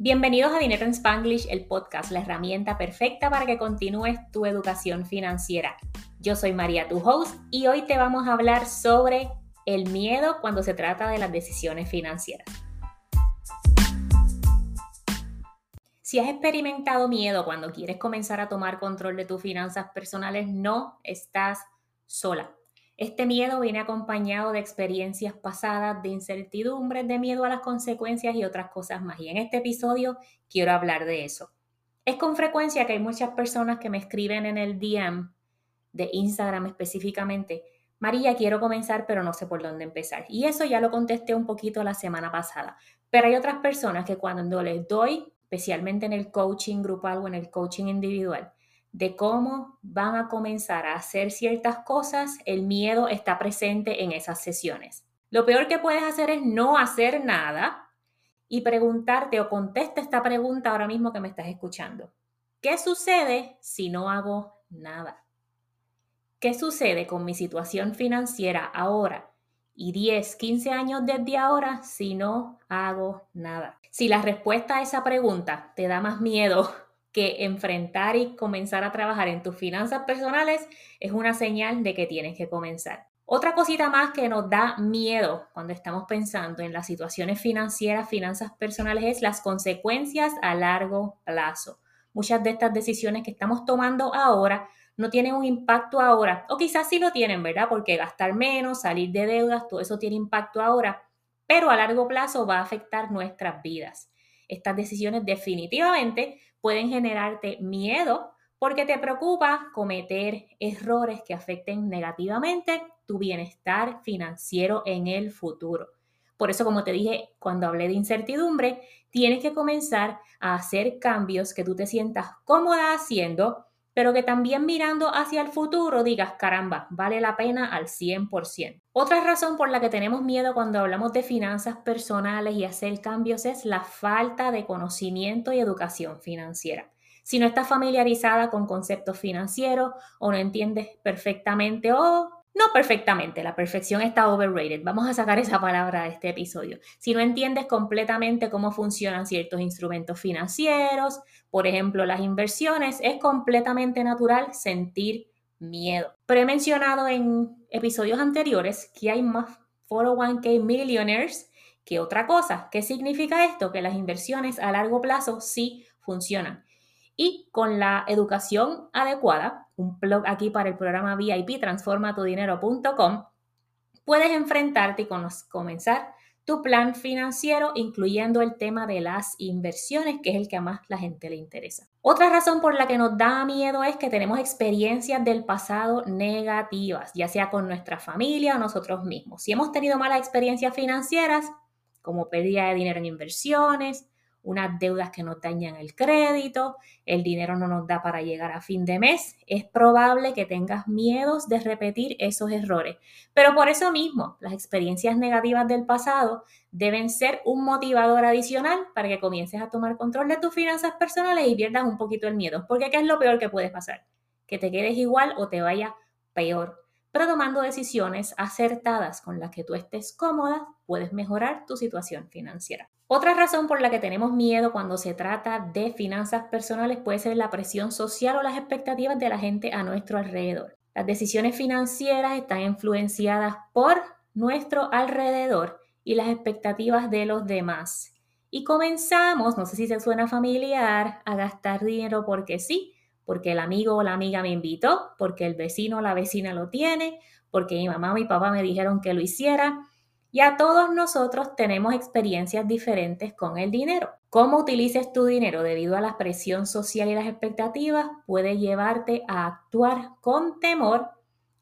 Bienvenidos a Dinero en Spanglish, el podcast, la herramienta perfecta para que continúes tu educación financiera. Yo soy María, tu host, y hoy te vamos a hablar sobre el miedo cuando se trata de las decisiones financieras. Si has experimentado miedo cuando quieres comenzar a tomar control de tus finanzas personales, no estás sola. Este miedo viene acompañado de experiencias pasadas, de incertidumbres, de miedo a las consecuencias y otras cosas más. Y en este episodio quiero hablar de eso. Es con frecuencia que hay muchas personas que me escriben en el DM de Instagram específicamente, María, quiero comenzar, pero no sé por dónde empezar. Y eso ya lo contesté un poquito la semana pasada. Pero hay otras personas que cuando les doy, especialmente en el coaching grupal o en el coaching individual, de cómo van a comenzar a hacer ciertas cosas, el miedo está presente en esas sesiones. Lo peor que puedes hacer es no hacer nada y preguntarte o contesta esta pregunta ahora mismo que me estás escuchando. ¿Qué sucede si no hago nada? ¿Qué sucede con mi situación financiera ahora y 10, 15 años desde ahora si no hago nada? Si la respuesta a esa pregunta te da más miedo que enfrentar y comenzar a trabajar en tus finanzas personales es una señal de que tienes que comenzar. Otra cosita más que nos da miedo cuando estamos pensando en las situaciones financieras, finanzas personales, es las consecuencias a largo plazo. Muchas de estas decisiones que estamos tomando ahora no tienen un impacto ahora, o quizás sí lo tienen, ¿verdad? Porque gastar menos, salir de deudas, todo eso tiene impacto ahora, pero a largo plazo va a afectar nuestras vidas. Estas decisiones definitivamente pueden generarte miedo porque te preocupa cometer errores que afecten negativamente tu bienestar financiero en el futuro. Por eso, como te dije cuando hablé de incertidumbre, tienes que comenzar a hacer cambios que tú te sientas cómoda haciendo, pero que también mirando hacia el futuro digas, caramba, vale la pena al 100%. Otra razón por la que tenemos miedo cuando hablamos de finanzas personales y hacer cambios es la falta de conocimiento y educación financiera. Si no estás familiarizada con conceptos financieros o no entiendes perfectamente o no perfectamente, la perfección está overrated. Vamos a sacar esa palabra de este episodio. Si no entiendes completamente cómo funcionan ciertos instrumentos financieros, por ejemplo las inversiones, es completamente natural sentir miedo. Pero he mencionado en episodios anteriores que hay más 401k millionaires que otra cosa. ¿Qué significa esto? Que las inversiones a largo plazo sí funcionan. Y con la educación adecuada, un blog aquí para el programa VIP transformatudinero.com, puedes enfrentarte y comenzar tu plan financiero, incluyendo el tema de las inversiones, que es el que a más la gente le interesa. Otra razón por la que nos da miedo es que tenemos experiencias del pasado negativas, ya sea con nuestra familia o nosotros mismos. Si hemos tenido malas experiencias financieras, como pérdida de dinero en inversiones, unas deudas que nos dañan el crédito, el dinero no nos da para llegar a fin de mes, es probable que tengas miedos de repetir esos errores. Pero por eso mismo, las experiencias negativas del pasado deben ser un motivador adicional para que comiences a tomar control de tus finanzas personales y pierdas un poquito el miedo. Porque ¿qué es lo peor que puedes pasar? Que te quedes igual o te vaya peor pero tomando decisiones acertadas con las que tú estés cómoda, puedes mejorar tu situación financiera. Otra razón por la que tenemos miedo cuando se trata de finanzas personales puede ser la presión social o las expectativas de la gente a nuestro alrededor. Las decisiones financieras están influenciadas por nuestro alrededor y las expectativas de los demás. Y comenzamos, no sé si se suena familiar, a gastar dinero porque sí, porque el amigo o la amiga me invitó, porque el vecino o la vecina lo tiene, porque mi mamá o mi papá me dijeron que lo hiciera. Y a todos nosotros tenemos experiencias diferentes con el dinero. Cómo utilices tu dinero debido a la presión social y las expectativas puede llevarte a actuar con temor,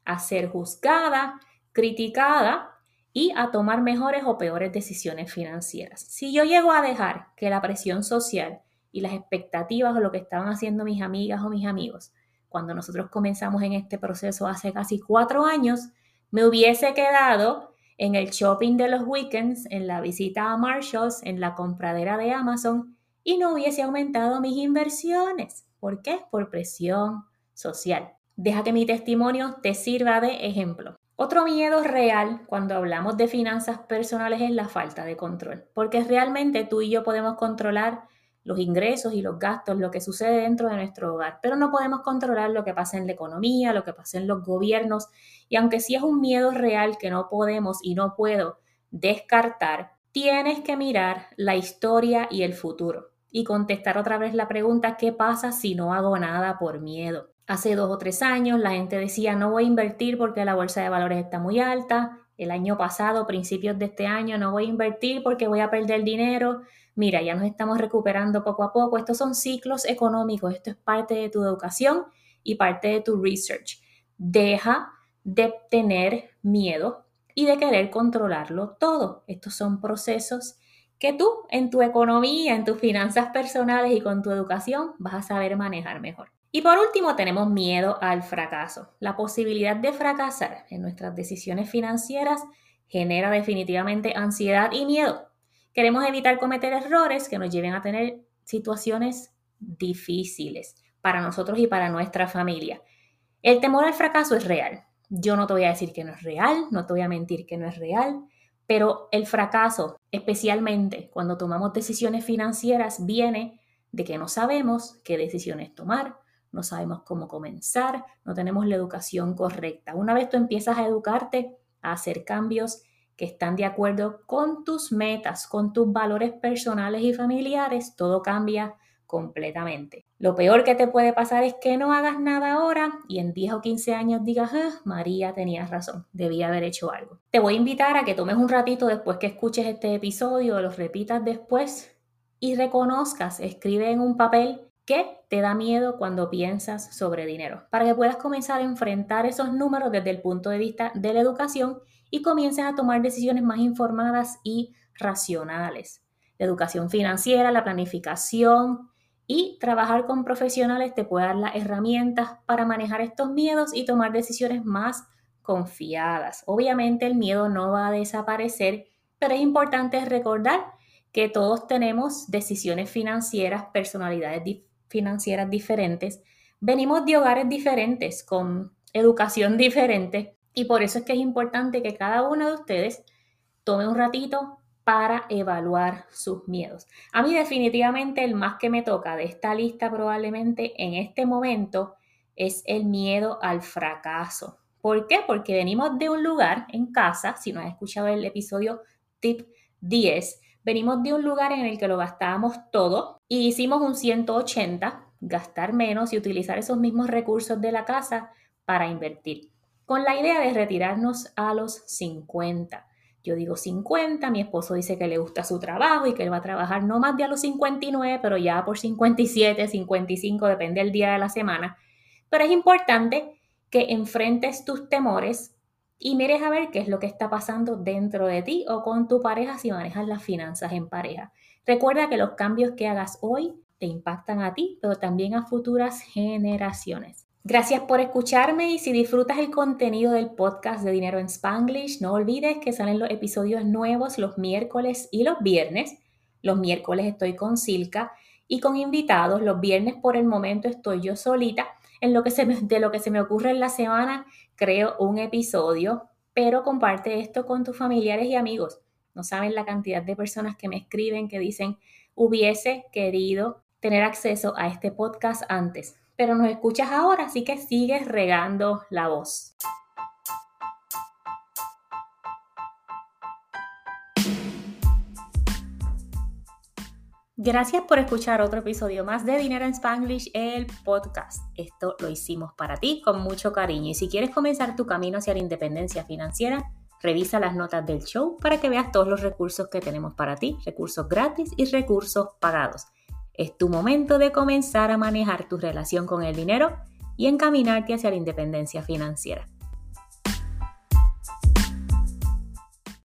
a ser juzgada, criticada y a tomar mejores o peores decisiones financieras. Si yo llego a dejar que la presión social y las expectativas o lo que estaban haciendo mis amigas o mis amigos. Cuando nosotros comenzamos en este proceso hace casi cuatro años, me hubiese quedado en el shopping de los weekends, en la visita a Marshalls, en la compradera de Amazon y no hubiese aumentado mis inversiones. ¿Por qué? Por presión social. Deja que mi testimonio te sirva de ejemplo. Otro miedo real cuando hablamos de finanzas personales es la falta de control, porque realmente tú y yo podemos controlar los ingresos y los gastos, lo que sucede dentro de nuestro hogar, pero no podemos controlar lo que pasa en la economía, lo que pasa en los gobiernos, y aunque sí es un miedo real que no podemos y no puedo descartar, tienes que mirar la historia y el futuro y contestar otra vez la pregunta, ¿qué pasa si no hago nada por miedo? Hace dos o tres años la gente decía, no voy a invertir porque la bolsa de valores está muy alta. El año pasado, principios de este año, no voy a invertir porque voy a perder dinero. Mira, ya nos estamos recuperando poco a poco. Estos son ciclos económicos. Esto es parte de tu educación y parte de tu research. Deja de tener miedo y de querer controlarlo todo. Estos son procesos que tú en tu economía, en tus finanzas personales y con tu educación vas a saber manejar mejor. Y por último, tenemos miedo al fracaso. La posibilidad de fracasar en nuestras decisiones financieras genera definitivamente ansiedad y miedo. Queremos evitar cometer errores que nos lleven a tener situaciones difíciles para nosotros y para nuestra familia. El temor al fracaso es real. Yo no te voy a decir que no es real, no te voy a mentir que no es real, pero el fracaso, especialmente cuando tomamos decisiones financieras, viene de que no sabemos qué decisiones tomar, no sabemos cómo comenzar, no tenemos la educación correcta. Una vez tú empiezas a educarte, a hacer cambios que están de acuerdo con tus metas, con tus valores personales y familiares, todo cambia completamente. Lo peor que te puede pasar es que no hagas nada ahora y en 10 o 15 años digas, ah, María tenía razón, debía haber hecho algo. Te voy a invitar a que tomes un ratito después que escuches este episodio, lo repitas después y reconozcas, escribe en un papel qué te da miedo cuando piensas sobre dinero, para que puedas comenzar a enfrentar esos números desde el punto de vista de la educación y comiences a tomar decisiones más informadas y racionales. La educación financiera, la planificación, y trabajar con profesionales te puede dar las herramientas para manejar estos miedos y tomar decisiones más confiadas. Obviamente el miedo no va a desaparecer, pero es importante recordar que todos tenemos decisiones financieras, personalidades financieras diferentes, venimos de hogares diferentes, con educación diferente, y por eso es que es importante que cada uno de ustedes tome un ratito para evaluar sus miedos. A mí definitivamente el más que me toca de esta lista probablemente en este momento es el miedo al fracaso. ¿Por qué? Porque venimos de un lugar en casa, si no has escuchado el episodio tip 10, venimos de un lugar en el que lo gastábamos todo y hicimos un 180, gastar menos y utilizar esos mismos recursos de la casa para invertir, con la idea de retirarnos a los 50. Yo digo 50, mi esposo dice que le gusta su trabajo y que él va a trabajar no más de a los 59, pero ya por 57, 55, depende del día de la semana. Pero es importante que enfrentes tus temores y mires a ver qué es lo que está pasando dentro de ti o con tu pareja si manejas las finanzas en pareja. Recuerda que los cambios que hagas hoy te impactan a ti, pero también a futuras generaciones. Gracias por escucharme y si disfrutas el contenido del podcast de Dinero en Spanglish, no olvides que salen los episodios nuevos los miércoles y los viernes. Los miércoles estoy con Silka y con invitados. Los viernes por el momento estoy yo solita. En lo que se de lo que se me ocurre en la semana, creo un episodio, pero comparte esto con tus familiares y amigos. No saben la cantidad de personas que me escriben que dicen, hubiese querido tener acceso a este podcast antes pero nos escuchas ahora, así que sigues regando la voz. Gracias por escuchar otro episodio más de Dinero en Spanglish, el podcast. Esto lo hicimos para ti con mucho cariño y si quieres comenzar tu camino hacia la independencia financiera, revisa las notas del show para que veas todos los recursos que tenemos para ti, recursos gratis y recursos pagados. Es tu momento de comenzar a manejar tu relación con el dinero y encaminarte hacia la independencia financiera.